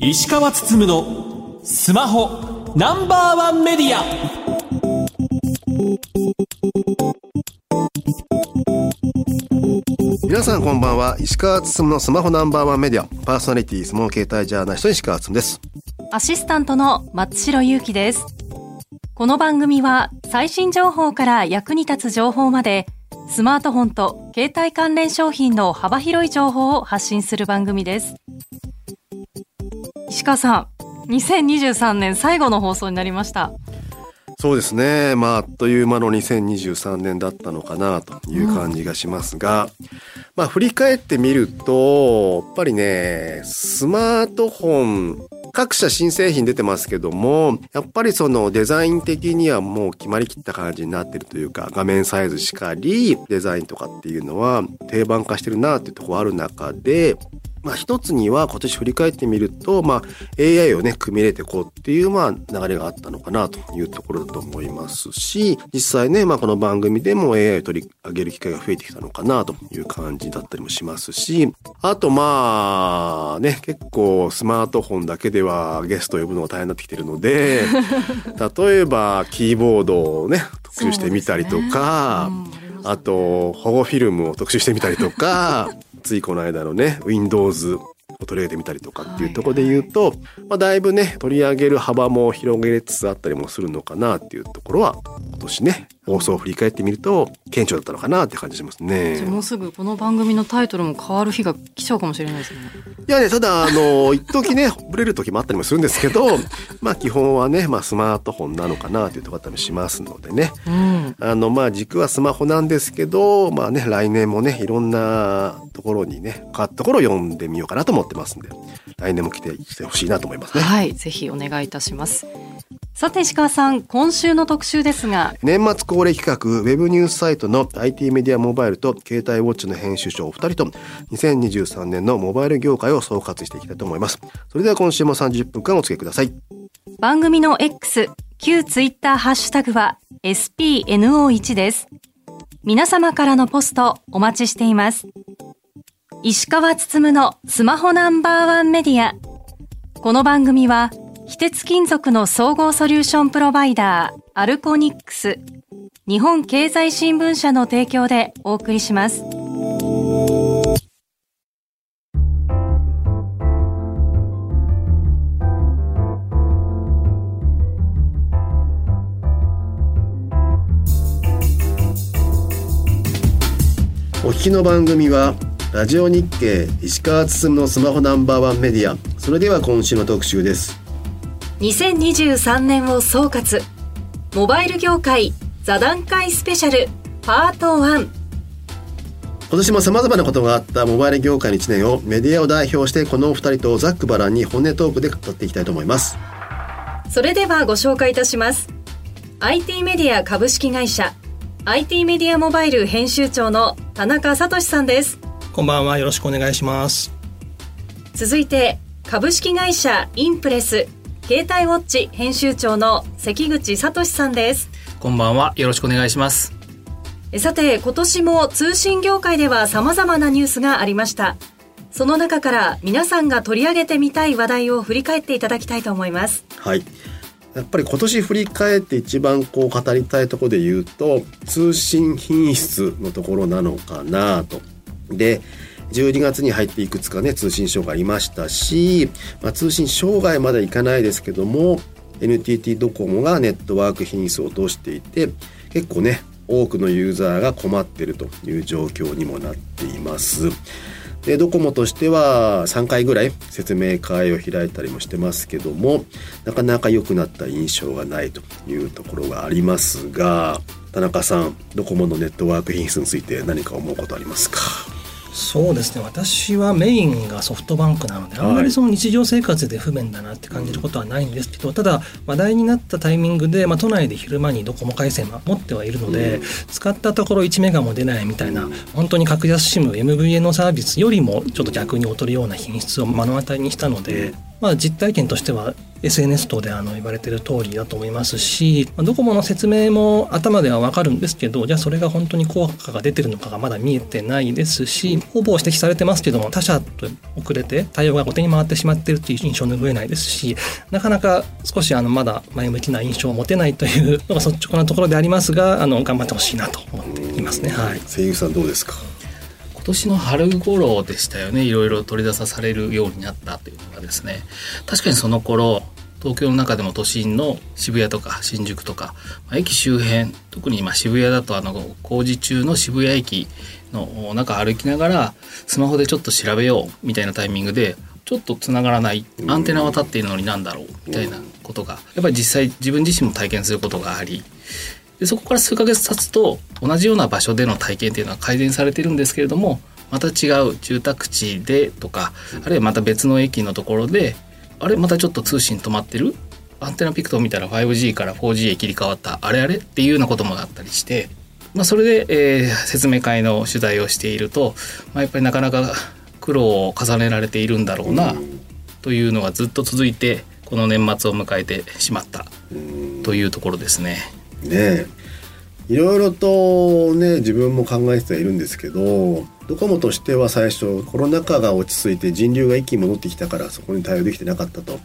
石川つつむのスマホナンバーワンメディア。皆さんこんばんは。石川つつむのスマホナンバーワンメディア。パーソナリティスモー携帯ジャーナリスト石川つつむです。アシスタントの松代ゆうきですこの番組は最新情報から役に立つ情報までスマートフォンと携帯関連商品の幅広い情報を発信する番組です。石川さん2023年最後の放送になりました。そうですね。まああっという間の2023年だったのかなという感じがしますが、うん、まあ振り返ってみるとやっぱりねスマートフォン各社新製品出てますけども、やっぱりそのデザイン的にはもう決まりきった感じになってるというか、画面サイズしかり、デザインとかっていうのは定番化してるなっていうとこある中で、まあ一つには今年振り返ってみると、まあ AI をね、組み入れていこうっていうまあ流れがあったのかなというところだと思いますし、実際ね、まあこの番組でも AI を取り上げる機会が増えてきたのかなという感じだったりもしますし、あとまあね、結構スマートフォンだけではゲストを呼ぶのが大変になってきてるので、例えばキーボードをね、特集してみたりとか、あと保護フィルムを特集してみたりとか、ついこの間のね、Windows を取り上げてみたりとかっていうところで言うと、はい、まあ、だいぶね、取り上げる幅も広げつつあったりもするのかなっていうところは、今年ね、放送を振り返ってみると、顕著だったのかなって感じしますね。もうすぐこの番組のタイトルも変わる日が来ちゃうかもしれないですね。いやね、ただ、あの、一時ね、ブレる時もあったりもするんですけど、まあ基本はね、まあスマートフォンなのかなというところだったりしますのでね。うん、あの、まあ軸はスマホなんですけど、まあね、来年もね、いろんなところにね、変わったところを読んでみようかなと思ってますんで、来年も来てきてほしいなと思いますね。はい、ぜひお願いいたします。さて石川さん今週の特集ですが。年末恒例企画ウェブニュースサイトの IT メディアモバイルと携帯ウォッチの編集長お二人と2023年のモバイル業界を総括していきたいと思います。それでは今週も30分間お付けください。番組の X 旧ツイッターハッシュタグは SPNO1 です。皆様からのポストお待ちしています。石川つつむのスマホナンバーワンメディア。この番組は非鉄金属の総合ソリューションプロバイダー、アルコニックス、日本経済新聞社の提供でお送りします。お聞きの番組はラジオ日経石川進のスマホナンバーワンメディアそれでは今週の特集です2023年を総括。モバイル業界座談会スペシャルパート1今年も様々なことがあったモバイル業界の1年をメディアを代表してこのお二人とざっくばらんに本音トークで語っていきたいと思います。それではご紹介いたします。IT メディア株式会社 IT メディアモバイル編集長の田中聡さんです。こんばんはよろしくお願いします。続いて株式会社インプレス携帯ウォッチ編集長の関口聡さんです。こんばんは。よろしくお願いします。さて今年も通信業界では様々なニュースがありました。その中から皆さんが取り上げてみたい話題を振り返っていただきたいと思います。はい。やっぱり今年振り返って一番こう語りたいところで言うと通信品質のところなのかなと。で12月に入っていくつかね通信障害ありましたし、まあ、通信障害までいかないですけども NTT ドコモがネットワーク品質を落としていて結構ね多くのユーザーが困ってるという状況にもなっています。でドコモとしては3回ぐらい説明会を開いたりもしてますけどもなかなか良くなった印象がないというところがありますが田中さんドコモのネットワーク品質について何か思うことありますか？そうですね私はメインがソフトバンクなのであんまりその日常生活で不便だなって感じることはないんですけど、ただ話題になったタイミングで、まあ、都内で昼間にドコモ回線は持ってはいるので、うん、使ったところ1メガも出ないみたいな、うん、本当に格安 SIM MVN サービスよりもちょっと逆に劣るような品質を目の当たりにしたので。まあ、実体験としては SNS 等であの言われてる通りだと思いますし、まあ、ドコモの説明も頭ではわかるんですけどじゃあそれが本当に効果が出てるのかがまだ見えてないですしほぼ指摘されてますけども他社と遅れて対応が後手に回ってしまってるっていう印象を拭えないですしなかなか少しあのまだ前向きな印象を持てないというのが率直なところでありますがあの頑張ってほしいなと思っていますね。はい、声優さんどうですか？今年の春頃でしたよね。いろいろ取り出さされるようになったというのがですね。確かにその頃東京の中でも都心の渋谷とか新宿とか、まあ、駅周辺特に今渋谷だとあの工事中の渋谷駅の中歩きながらスマホでちょっと調べようみたいなタイミングでちょっとつながらないアンテナは立っているのになんだろうみたいなことがやっぱり実際自分自身も体験することがありでそこから数ヶ月経つと同じような場所での体験っていうのは改善されてるんですけれどもまた違う住宅地でとかあるいはまた別の駅のところであれまたちょっと通信止まってる？アンテナピクトを見たら 5G から 4G へ切り替わったあれあれ？っていうようなこともあったりして、まあ、それで、えー、説明会の取材をしていると、まあ、やっぱりなかなか苦労を重ねられているんだろうなというのがずっと続いてこの年末を迎えてしまったというところですね。ね。いろいろとね自分も考えてはいるんですけどドコモとしては最初コロナ禍が落ち着いて人流が一気に戻ってきたからそこに対応できてなかったと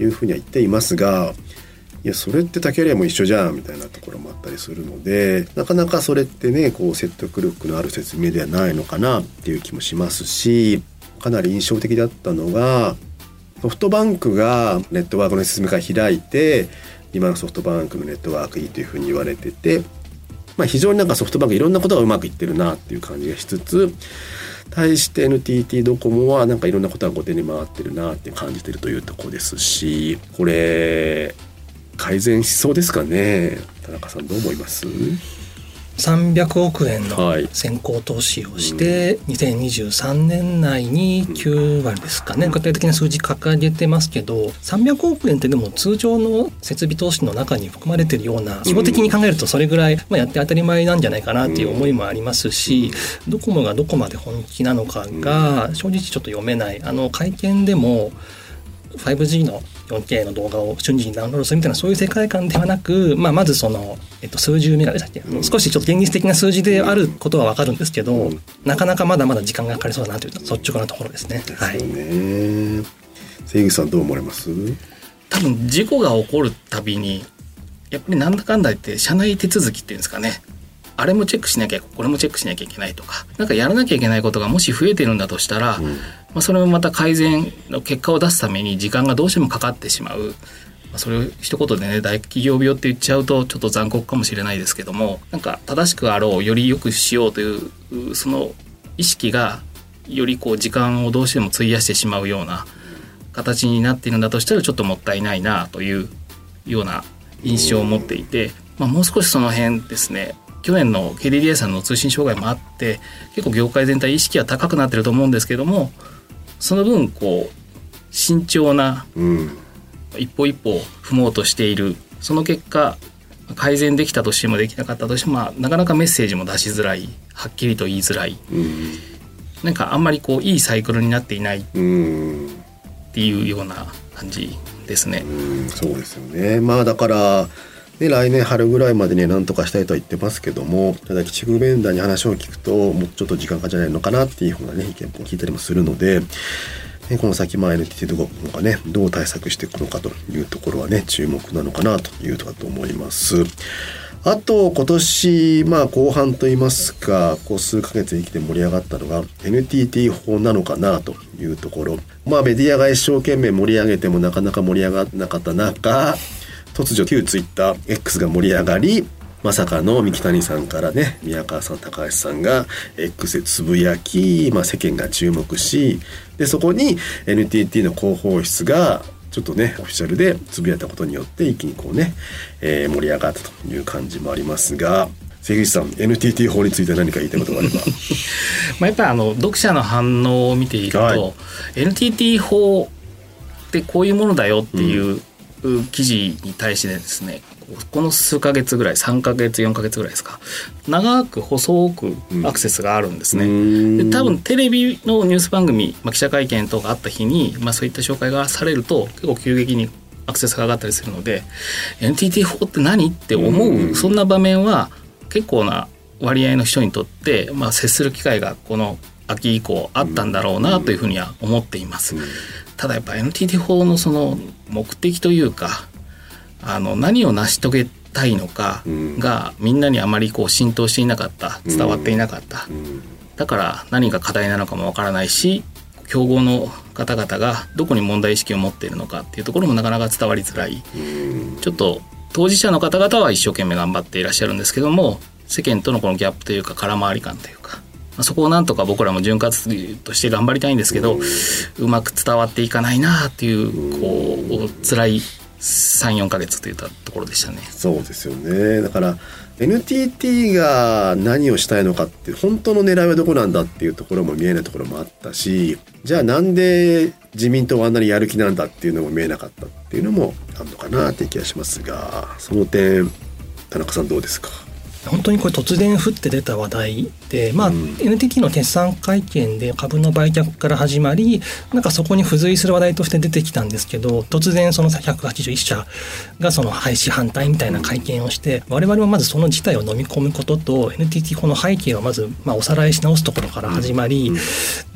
いうふうには言っていますがいやそれって竹レも一緒じゃんみたいなところもあったりするのでなかなかそれってねこう説得力のある説明ではないのかなっていう気もしますしかなり印象的だったのがソフトバンクがネットワークの説明会開いて今のソフトバンクのネットワークいいというふうに言われててまあ、非常になんかソフトバンクいろんなことがうまくいってるなっていう感じがしつつ対して NTT ドコモはなんかいろんなことが後手に回ってるなって感じてるというとこですしこれ改善しそうですかね？田中さんどう思います？300億円の先行投資をして、うん、2023年内に9割ですかね、具体的な数字掲げてますけど300億円ってでも通常の設備投資の中に含まれてるような規模的に考えるとそれぐらい、まあ、やって当たり前なんじゃないかなっていう思いもありますし、ドコモがどこまで本気なのかが正直ちょっと読めない。あの会見でも 5G の 4K の動画を瞬時にダウンロードするみたいなそういう世界観ではなく、まあ、まずその、えっと、数十メガでしたっけ、うん、少しちょっと現実的な数字であることは分かるんですけど、うん、なかなかまだまだ時間がかかりそうだなという率直なところですね。はい、ね関口さんどう思われます？多分事故が起こるたびにやっぱりなんだかんだ言って社内手続きっていうんですかねあれもチェックしなきゃこれもチェックしなきゃいけないとかなんかやらなきゃいけないことがもし増えてるんだとしたら、うんまあ、それもまた改善の結果を出すために時間がどうしてもかかってしまう。まあ、それを一言でね大企業病って言っちゃうとちょっと残酷かもしれないですけどもなんか正しくあろうより良くしようというその意識がよりこう時間をどうしても費やしてしまうような形になっているんだとしたらちょっともったいないなというような印象を持っていて、まあ、もう少しその辺ですね去年の KDDI さんの通信障害もあって結構業界全体意識は高くなってると思うんですけどもその分こう慎重な、一歩一歩踏もうとしている。その結果改善できたとしてもできなかったとしても、まあ、なかなかメッセージも出しづらい。はっきりと言いづらい、うん、なんかあんまりこういいサイクルになっていない。っていうような感じですね。うん、そうですよね。まあだからで来年春ぐらいまでに何とかしたいとは言ってますけどもただ鬼畜ベンダーに話を聞くともうちょっと時間かじゃないのかなっていうふうなね意見も聞いたりもするので。この先、まあ、NTT ドコモがね、どう対策していくのかというところはね、注目なのかなというとかと思います。あと、今年、まあ、後半といいますか、こう数ヶ月生きて盛り上がったのが、NTT 法なのかなというところ。まあ、メディアが一生懸命盛り上げてもなかなか盛り上がらなかった中、突如旧ツイッター X が盛り上がりまさかの三木谷さんからね宮川さん高橋さんが X でつぶやき、まあ、世間が注目しでそこに NTT の広報室がちょっとねオフィシャルでつぶやいたことによって一気にこうね、えー、盛り上がったという感じもありますが関口さん NTT 法について何か言いたいことがあれば？まあやっぱりあの読者の反応を見ていると、はい、NTT 法ってこういうものだよっていう、うん記事に対してですねこの数ヶ月ぐらい3ヶ月4ヶ月ぐらいですか長く細くアクセスがあるんですね、で多分テレビのニュース番組、まあ、記者会見とかあった日に、まあ、そういった紹介がされると結構急激にアクセスが上がったりするので NTT4 って何って思うそんな場面は結構な割合の人にとって、まあ、接する機会がこの秋以降あったんだろうなというふうには思っています。ただやっぱ NTT4 のその目的というかあの何を成し遂げたいのかがみんなにあまりこう浸透していなかった伝わっていなかった、だから何が課題なのかもわからないし競合の方々がどこに問題意識を持っているのかっていうところもなかなか伝わりづらい、ちょっと当事者の方々は一生懸命頑張っていらっしゃるんですけども世間とのこのギャップというか空回り感というか、まあ、そこをなんとか僕らも潤滑として頑張りたいんですけど、うまく伝わっていかないなっていうこう辛い34か月といったところでしたね。そうですよねだから NTT が何をしたいのかって本当の狙いはどこなんだっていうところも見えないところもあったしじゃあなんで自民党はあんなにやる気なんだっていうのも見えなかったっていうのもあるのかなって気がしますがその点田中さんどうですか？本当にこれ突然降って出た話題で、まあ、うん、NTT の決算会見で株の売却から始まりなんかそこに付随する話題として出てきたんですけど突然その181社がその廃止反対みたいな会見をして我々はまずその事態を飲み込むことと NTT この背景をまずまあおさらいし直すところから始まり、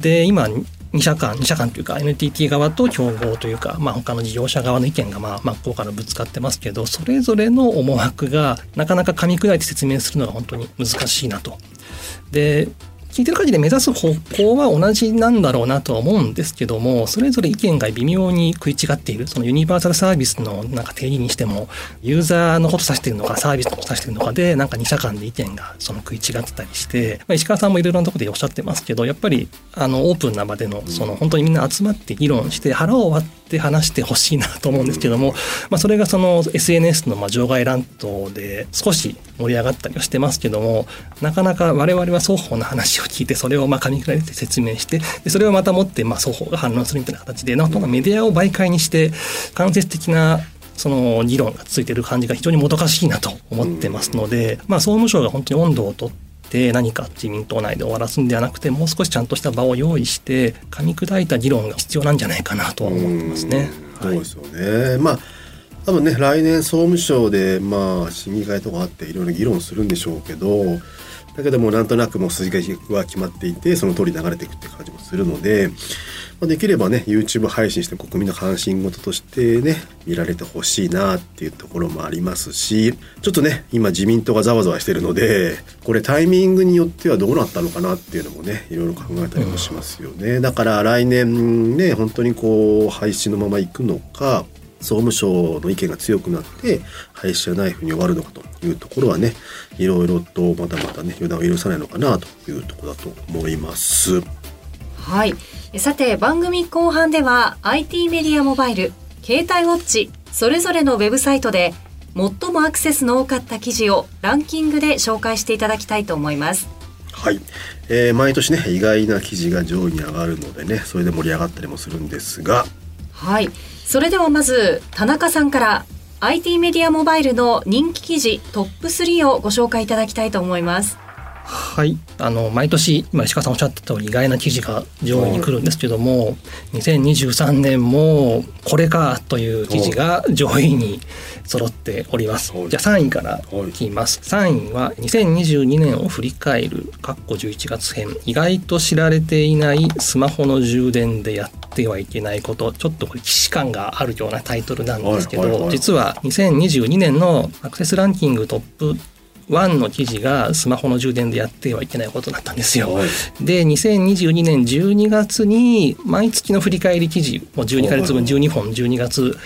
で今2社間2社間というか NTT 側と競合というか、まあ、他の事業者側の意見がまあ真っ向からぶつかってますけどそれぞれの思惑がなかなか噛み砕いて説明するのが本当に難しいなと。で聞いてる限りで目指す方向は同じなんだろうなとは思うんですけどもそれぞれ意見が微妙に食い違っている。そのユニバーサルサービスのなんか定義にしてもユーザーのこと指してるのかサービスのこと指してるのかでなんか2社間で意見がその食い違ってたりして、まあ、石川さんもいろいろなところでおっしゃってますけどやっぱりあのオープンな場でのその本当にみんな集まって議論して腹を割って話してほしいなと思うんですけども、まあ、それがその SNS のまあ場外乱闘で少し盛り上がったりはしてますけどもなかなか我々は双方の話を聞いてそれをまあ噛み砕いて説明してでそれをまた持ってまあ双方が反論するみたいな形でなんとかメディアを媒介にして間接的なその議論がついてる感じが非常にもどかしいなと思ってますので、まあ、総務省が本当に温度をとって何か自民党内で終わらすんではなくてもう少しちゃんとした場を用意して噛み砕いた議論が必要なんじゃないかなとは思ってますね。そうですよね、まあ多分ね来年総務省でまあ審議会とかあっていろいろ議論するんでしょうけどだけどもなんとなくもう筋が決まっていてその通り流れていくって感じもするので、まあ、できればね YouTube 配信して国民の関心事としてね見られてほしいなっていうところもありますしちょっとね今自民党がざわざわしてるのでこれタイミングによってはどうなったのかなっていうのもねいろいろ考えたりもしますよね、だから来年ね本当にこう廃止のままいくのか総務省の意見が強くなって廃止じゃないふうに終わるのかというところはねいろいろとまだまだね予断を許さないのかなというところだと思います。はいさて番組後半では IT メディアモバイル携帯ウォッチそれぞれのウェブサイトで最もアクセスの多かった記事をランキングで紹介していただきたいと思います。はい、えー、毎年ね意外な記事が上位に上がるのでねそれで盛り上がったりもするんですがはいそれではまず田中さんから IT メディアモバイルの人気記事トップ3をご紹介いただきたいと思います。はい。あの毎年今石川さんおっしゃった通り意外な記事が上位に来るんですけども、2023年もこれかという記事が上位に揃っております。じゃあ3位から聞きます。3位は2022年を振り返る括弧11月編。意外と知られていないスマホの充電でやってはいけないことちょっとこれ既視感があるようなタイトルなんですけど、実は2022年のアクセスランキングトップ1の記事がスマホの充電でやってはいけないことだったんですよ。はい、で2022年12月に毎月の振り返り記事を12か月分12本12月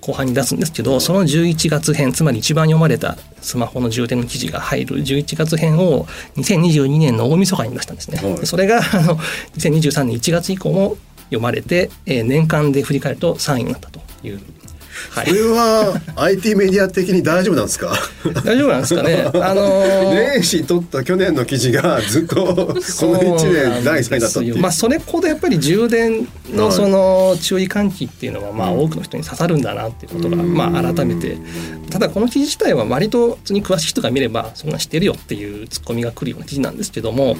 後半に出すんですけどその11月編つまり一番読まれたスマホの充電の記事が入る11月編を2022年の大晦日に出したんですね。はい、それがあの2023年1月以降も読まれて、えー、年間で振り返ると3位になったという。はい、これは IT メディア的に大丈夫なんですか？大丈夫なんですかね、あのー、年始取った去年の記事がずっとこの1年第3位だったっていう。まあそれほどやっぱり充電のその注意喚起っていうのはまあ多くの人に刺さるんだなっていうことがまあ改めて。ただこの記事自体は割と普通に詳しい人が見ればそんな知ってるよっていうツッコミが来るような記事なんですけども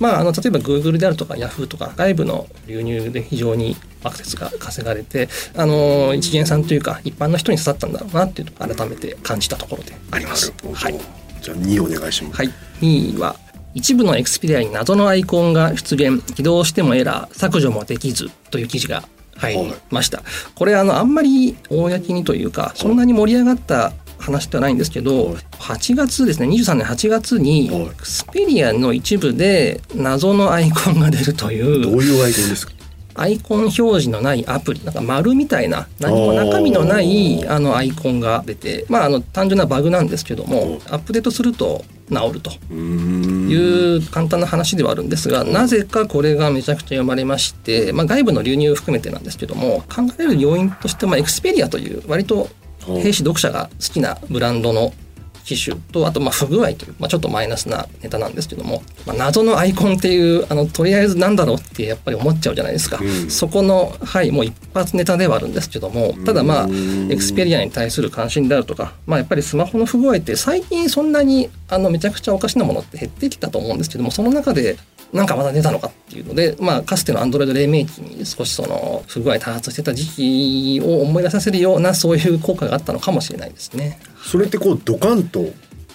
まああの例えば Google であるとか Yahoo とか外部の流入で非常にアクセスが稼がれてあの一元さんというか一般の人に刺さったんだろうなっていうのを改めて感じたところであります。はい、じゃあ2お願いします。はい、2位は一部のエクスペリアに謎のアイコンが出現。起動してもエラー削除もできずという記事が入りました、これあのあんまり公にというかそんなに盛り上がった話ではないんですけど8月ですね23年8月にエクスペリアの一部で謎のアイコンが出るという。どういうアイコンですか？アイコン表示のないアプリなんか丸みたいな何も中身のないあのアイコンが出てまああの単純なバグなんですけどもアップデートすると治るという簡単な話ではあるんですがなぜかこれがめちゃくちゃ読まれまして、まあ、外部の流入を含めてなんですけども考える要因としてまあエクスペリアという割と兵士読者が好きなブランドの機種とあとまあ不具合という、まあ、ちょっとマイナスなネタなんですけども、まあ、謎のアイコンっていうあのとりあえずなんだろうってやっぱり思っちゃうじゃないですか、うん。そこのはいもう一発ネタではあるんですけどもただまあエクスペリアに対する関心であるとか、まあ、やっぱりスマホの不具合って最近そんなにあのめちゃくちゃおかしなものって減ってきたと思うんですけどもその中でなんかまだ出たのかっていうので、まあ、かつての Android 黎明期に少しその不具合多発してた時期を思い出させるようなそういう効果があったのかもしれないですね。それってこうドカンと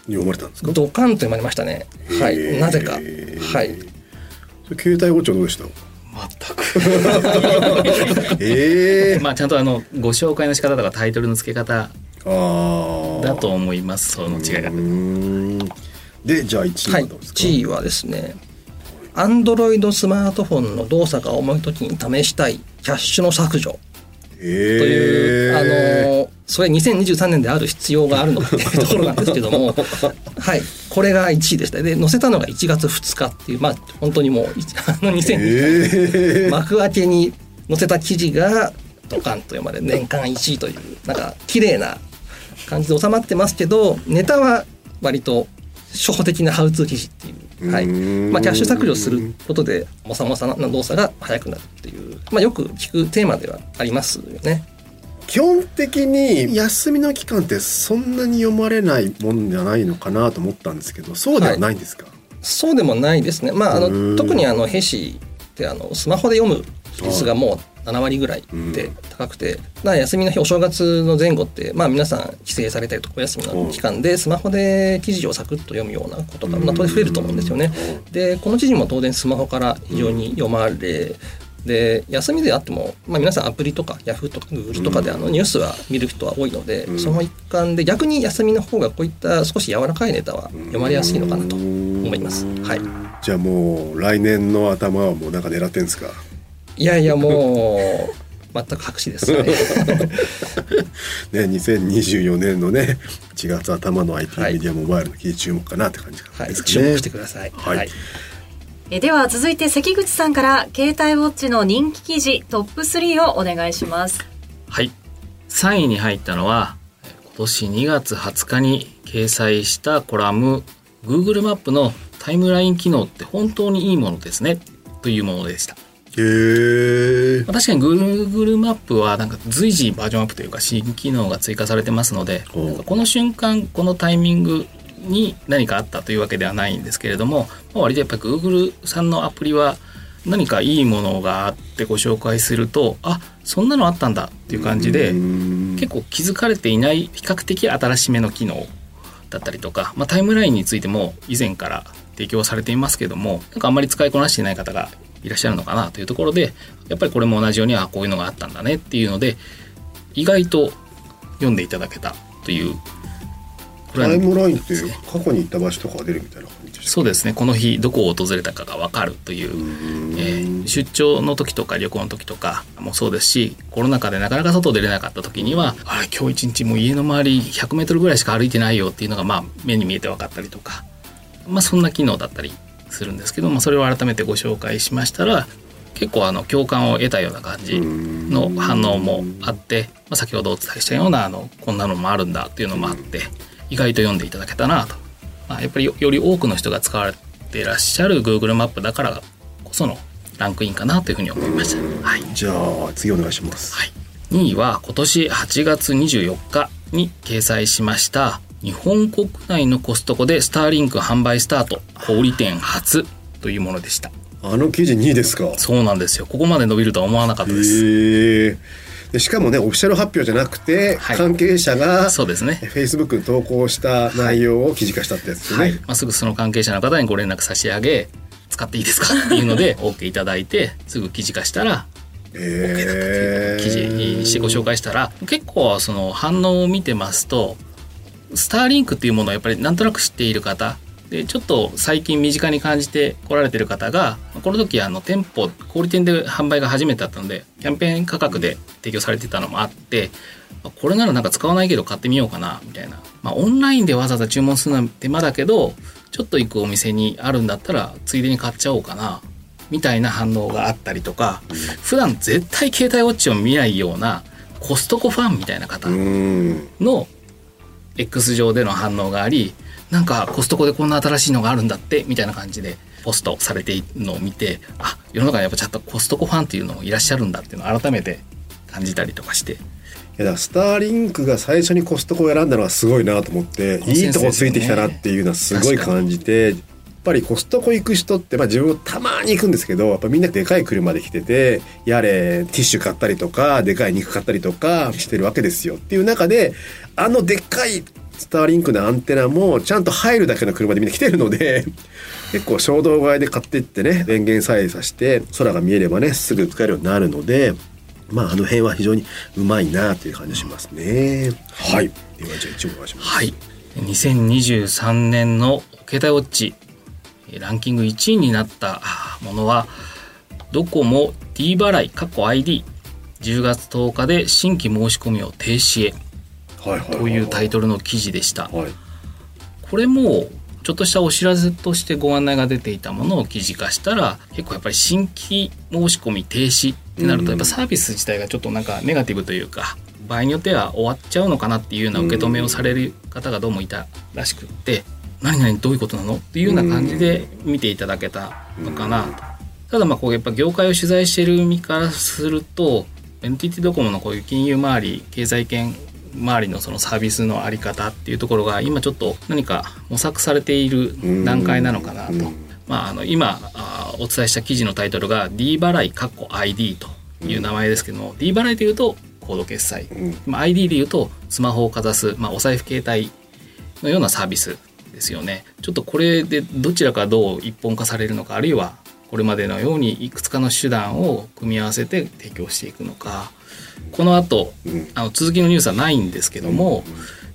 読まれたんですか？ドカンと読まれましたね。はい。なぜか。はい。それ携帯ウォッチはどうでした？全くええ まあちゃんとあのご紹介の仕方とかタイトルの付け方ああだと思いますその違いがうーんでじゃあ1位は。はいどうですか、1位はですね、Android スマートフォンの動作が重い時に試したいキャッシュの削除。えという、あのそれ2023年である必要があるのかっていうところなんですけども はい。これが1位でした。で載せたのが1月2日っていうまあ本当にもういあの2023ええ幕開けに載せた記事がドカンと読まれ年間1位というなんか綺麗な感じで収まってますけどネタは割と初歩的なハウツー記事っていう、はい。まあ、キャッシュ削除することでもさもさな動作が速くなるっていう、まあ、よく聞くテーマではありますよね。基本的に休みの期間ってそんなに読まれないもんじゃないのかなと思ったんですけどそうではないんですか、そうでもないですね。まあ、あの特にあのヘシってあのスマホで読む率がもう7割ぐらいで高くて、だから休みの日お正月の前後って、まあ、皆さん帰省されたりとかお休みの期間でスマホで記事をサクッと読むようなことが、まあ、当然増えると思うんですよね。でこの記事も当然スマホから非常に読まれ、で休みであっても、まあ、皆さんアプリとか Yahoo とか Google とかであのニュースは見る人は多いので、うん。その一環で逆に休みの方がこういった少し柔らかいネタは読まれやすいのかなと思います。はい。じゃあもう来年の頭はもうなんか狙ってんですか？いやいやもう全く白紙です。ね。ね2024年のね1月頭の IT はい。メディアモバイルの記事注目かなって感じはい、ですかね、注目してください。はい。えでは続いて関口さんから携帯ウォッチの人気記事トップ3をお願いします。はい。3位に入ったのは今年2月20日に掲載したコラム Google マップのタイムライン機能って本当にいいものですねというものでしたへ確かに Google マップはなんか随時バージョンアップというか新機能が追加されてますのでこの瞬間このタイミングに何かあったというわけではないんですけれども、まあ割とやっぱり Google さんのアプリは何かいいものがあってご紹介するとあそんなのあったんだっていう感じで結構気づかれていない比較的新しめの機能だったりとか、まあ、タイムラインについても以前から提供されていますけどもなんかあんまり使いこなしていない方がいらっしゃるのかなというところでやっぱりこれも同じようにあこういうのがあったんだねっていうので意外と読んでいただけたというタイムラインってですね過去に行った場所とかが出るみたいな感じですそうですね。この日どこを訪れたかが分かるという、えー出張の時とか旅行の時とかもそうですしコロナ禍でなかなか外出れなかった時にはあれ今日一日もう家の周り 100m ぐらいしか歩いてないよっていうのがまあ目に見えて分かったりとかまあそんな機能だったりするんですけどもそれを改めてご紹介しましたら結構あの共感を得たような感じの反応もあって、まあ、先ほどお伝えしたようなあのこんなのもあるんだっていうのもあって意外と読んでいただけたなと、まあ、やっぱりよより多くの人が使われていらっしゃる Google マップだからこそのランクインかなというふうに思いました。はい。じゃあ次お願いします。はい。2位は今年8月24日に掲載しました日本国内のコストコでスターリンク販売スタート小売店初というものでした。あの記事2位ですか。そうなんですよ。ここまで伸びるとは思わなかったです。でしかもねオフィシャル発表じゃなくて、はい関係者がそうですね。フェイスブックに投稿した内容を記事化したってやつですね。はい。まあ、すぐその関係者の方にご連絡差し上げ、使っていいですかっていうので OK いただいて、すぐ記事化したら、へえ。記事にしてご紹介したら、結構その反応を見てますと、スターリンクっていうものをやっぱりなんとなく知っている方、で、ちょっと最近身近に感じて来られてる方が、この時あの店舗、小売店で販売が初めてだったので、キャンペーン価格で提供されてたのもあって、これならなんか使わないけど買ってみようかな、みたいな。まあオンラインでわざわざ注文するのは手間だけど、ちょっと行くお店にあるんだったら、ついでに買っちゃおうかな、みたいな反応があったりとか、普段絶対携帯ウォッチを見ないようなコストコファンみたいな方。の X 上での反応がありなんかコストコでこんな新しいのがあるんだってみたいな感じでポストされているのを見てあ世の中にやっぱちゃんとコストコファンっていうのもいらっしゃるんだっていうのを改めて感じたりとかして。いやだスターリンクが最初にコストコを選んだのはすごいなと思って、いいとこついてきたなっていうのはすごい感じてぱりコストコ行く人って、まあ、自分もたまに行くんですけどやっぱみんなでかい車で来ててやれティッシュ買ったりとかでかい肉買ったりとかしてるわけですよっていう中であのでっかいスターリンクのアンテナもちゃんと入るだけの車でみんな来てるので 結構衝動買いで買っていってね電源さえさして空が見えればねすぐ使えるようになるのでまああの辺は非常にうまいなという感じがしますね。はい。ではじゃあ一応お願いします。はい2023年の携帯ウォッチえーランキング1位になったものはドコモ D 払い過去 ID10 月10日で新規申し込みを停止へというタイトルの記事でした。はい。これもちょっとしたお知らせとしてご案内が出ていたものを記事化したら結構やっぱり新規申し込み停止ってなるとやっぱサービス自体がちょっとなんかネガティブというか場合によっては終わっちゃうのかなっていうような受け止めをされる方がどうもいたらしくって何々どういうことなの？っていうような感じで見ていただけたのかなと。ただまあこうやっぱ業界を取材している身からすると NTT ドコモのこういう金融周り経済圏周りのそのサービスのあり方っていうところが今ちょっと何か模索されている段階なのかなと。まあ、あの今あお伝えした記事のタイトルが D 払い括弧 ID という名前ですけども、D 払いでいうとコード決済、まあ、ID でいうとスマホをかざす、まあ、お財布携帯のようなサービスですよね。ちょっとこれでどちらかどう一本化されるのかあるいはこれまでのようにいくつかの手段を組み合わせて提供していくのかこの後あの続きのニュースはないんですけども、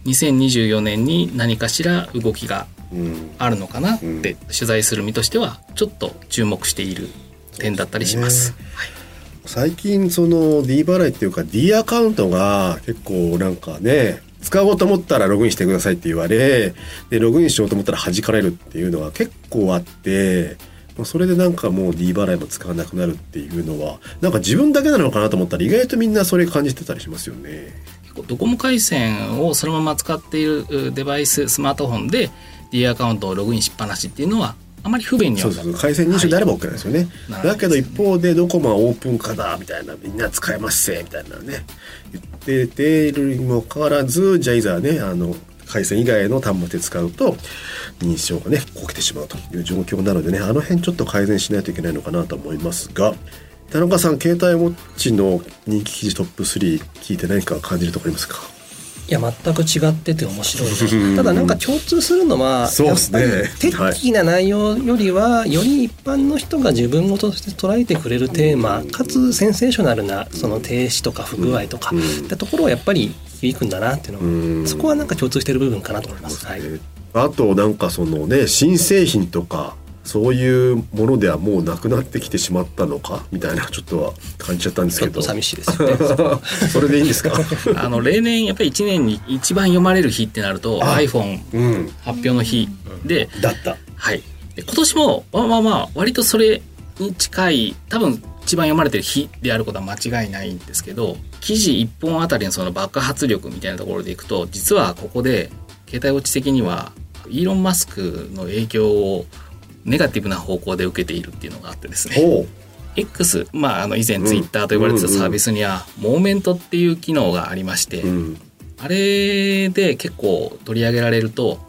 2024年に何かしら動きがうん。あるのかなって取材する身としてはちょっと注目している点だったりします。最近その D 払いっていうか D アカウントが結構なんかね使おうと思ったらログインしてくださいって言われでログインしようと思ったら弾かれるっていうのが結構あってまあそれでなんかもう D 払いも使わなくなるっていうのはなんか自分だけなのかなと思ったら意外とみんなそれ感じてたりしますよね。結構ドコモ回線をそのまま使っているデバイススマートフォンで D アカウントをログインしっぱなしっていうのはあまり不便には。そうそう回線認証であれば OK なんですよね、はい。だけど一方でドコモはオープン化だみたいなみんな使えますせみたいなね。言ってているにもかかわらずじゃあいざねあの回線以外の端末で使うと認証がねこけてしまうという状況なのでねあの辺ちょっと改善しないといけないのかなと思いますが。田中さん携帯ウォッチの人気記事トップ3聞いて何か感じるところありますか？いや全く違ってて面白いただなんか共通するのはそうですね。やっぱりテッキーな内容よりはより一般の人が自分ごとして捉えてくれるテーマかつセンセーショナルなその停止とか不具合とかうん。ってところはやっぱり響くんだなっていううん。のはそこはなんか共通してる部分かなと思います。はい。あとなんかそのね新製品とかそういうものではもうなくなってきてしまったのか？みたいなちょっっと感じちゃったんですけど。ちょっと寂しいですよね。それでいいんですか？あの例年やっぱり1年に一番読まれる日ってなるとあ iPhone うん。発表の日で、だった。はい、で今年もまあまあまあ割とそれに近い多分一番読まれてる日であることは間違いないんですけど記事1本あたりのその爆発力みたいなところでいくと実はここで携帯ウォッチ的にはイーロン・マスクの影響をネガティブな方向で受けているっていうのがあってですね。ほ X、まあ、あの以前ツイッターと呼ばれてたサービスには、モーメントっていう機能がありまして、うん。あれで結構取り上げられると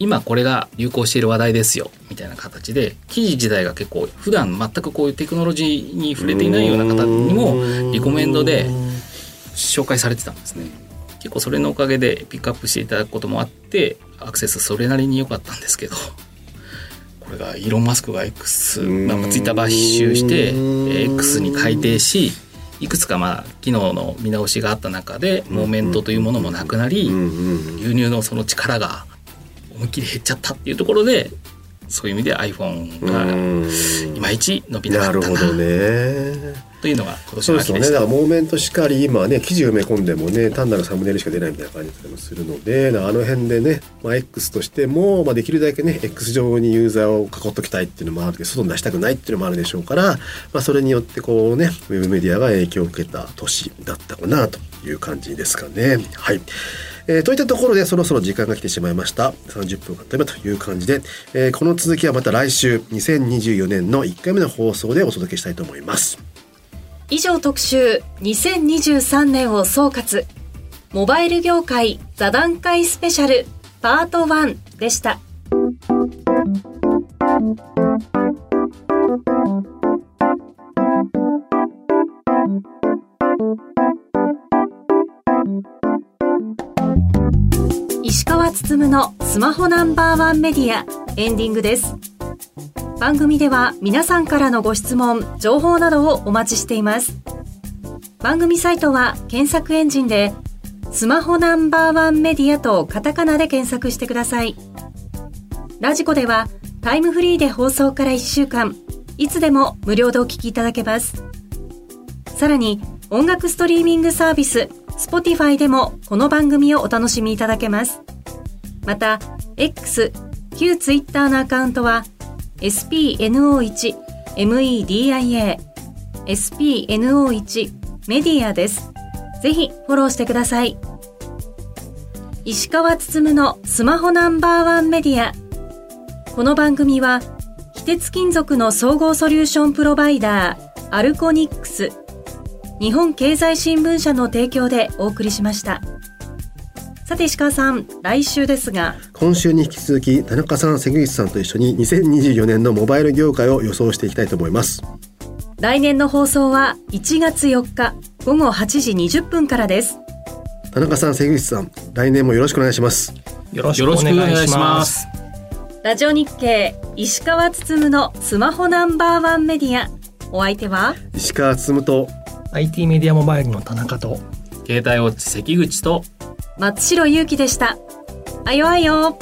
今これが流行している話題ですよみたいな形で記事自体が結構普段全くこういうテクノロジーに触れていないような方にもリコメンドで紹介されてたんですね。結構それのおかげでピックアップしていただくこともあってアクセスそれなりに良かったんですけどこれがイーロン・マスクが X なんかツイッター買収してえー X に改定しいくつかまあ機能の見直しがあった中でモーメントというものもなくなり牛乳のその力が思いっきり減っちゃったっていうところでそういう意味で iPhone うがんいまいち伸びななかったなるほどね。というのが今年そうですよね。の秋でしただからモーメントしかり今はね記事を埋め込んでもね単なるサムネイルしか出ないみたいな感じもするのであの辺でね、まあ、X としても、まあ、できるだけね X 上にユーザーを囲っときたいっていうのもあるけど外に出したくないっていうのもあるでしょうから、まあ、それによってこうねウェブメディアが影響を受けた年だったかなという感じですかね。はい。えーといったところでそろそろ時間が来てしまいました。30分が経てばという感じで、えーこの続きはまた来週2024年の1回目の放送でお届けしたいと思います。以上特集2023年を総括。モバイル業界座談会スペシャルパート1でした。石川つつむのスマホナンバーワンメディアエンディングです番組では皆さんからのご質問、情報などをお待ちしています。番組サイトは検索エンジンでスマホナンバーワンメディアとカタカナで検索してください。ラジコではタイムフリーで放送から1週間、いつでも無料でお聞きいただけます。さらに音楽ストリーミングサービス Spotify でもこの番組をお楽しみいただけます。また、X、旧 Twitter のアカウントは spno1media spno1 メディアです。ぜひフォローしてください。石川つつむのスマホナンバーワンメディア。この番組は、非鉄金属の総合ソリューションプロバイダー、アルコニックス、日本経済新聞社の提供でお送りしました。さて石川さん、来週ですが、今週に引き続き田中さん関口さんと一緒に2024年のモバイル業界を予想していきたいと思います来年の放送は1月4日午後8時20分からです。田中さん関口さん来年もよろしくお願いしますよろしくお願いしますす。ラジオ日経石川つつむのスマホナンバーワンメディア。お相手は？石川つと IT メディアモバイルの田中と携帯ウォッチ関口と松代ゆうきでした。あよあよ。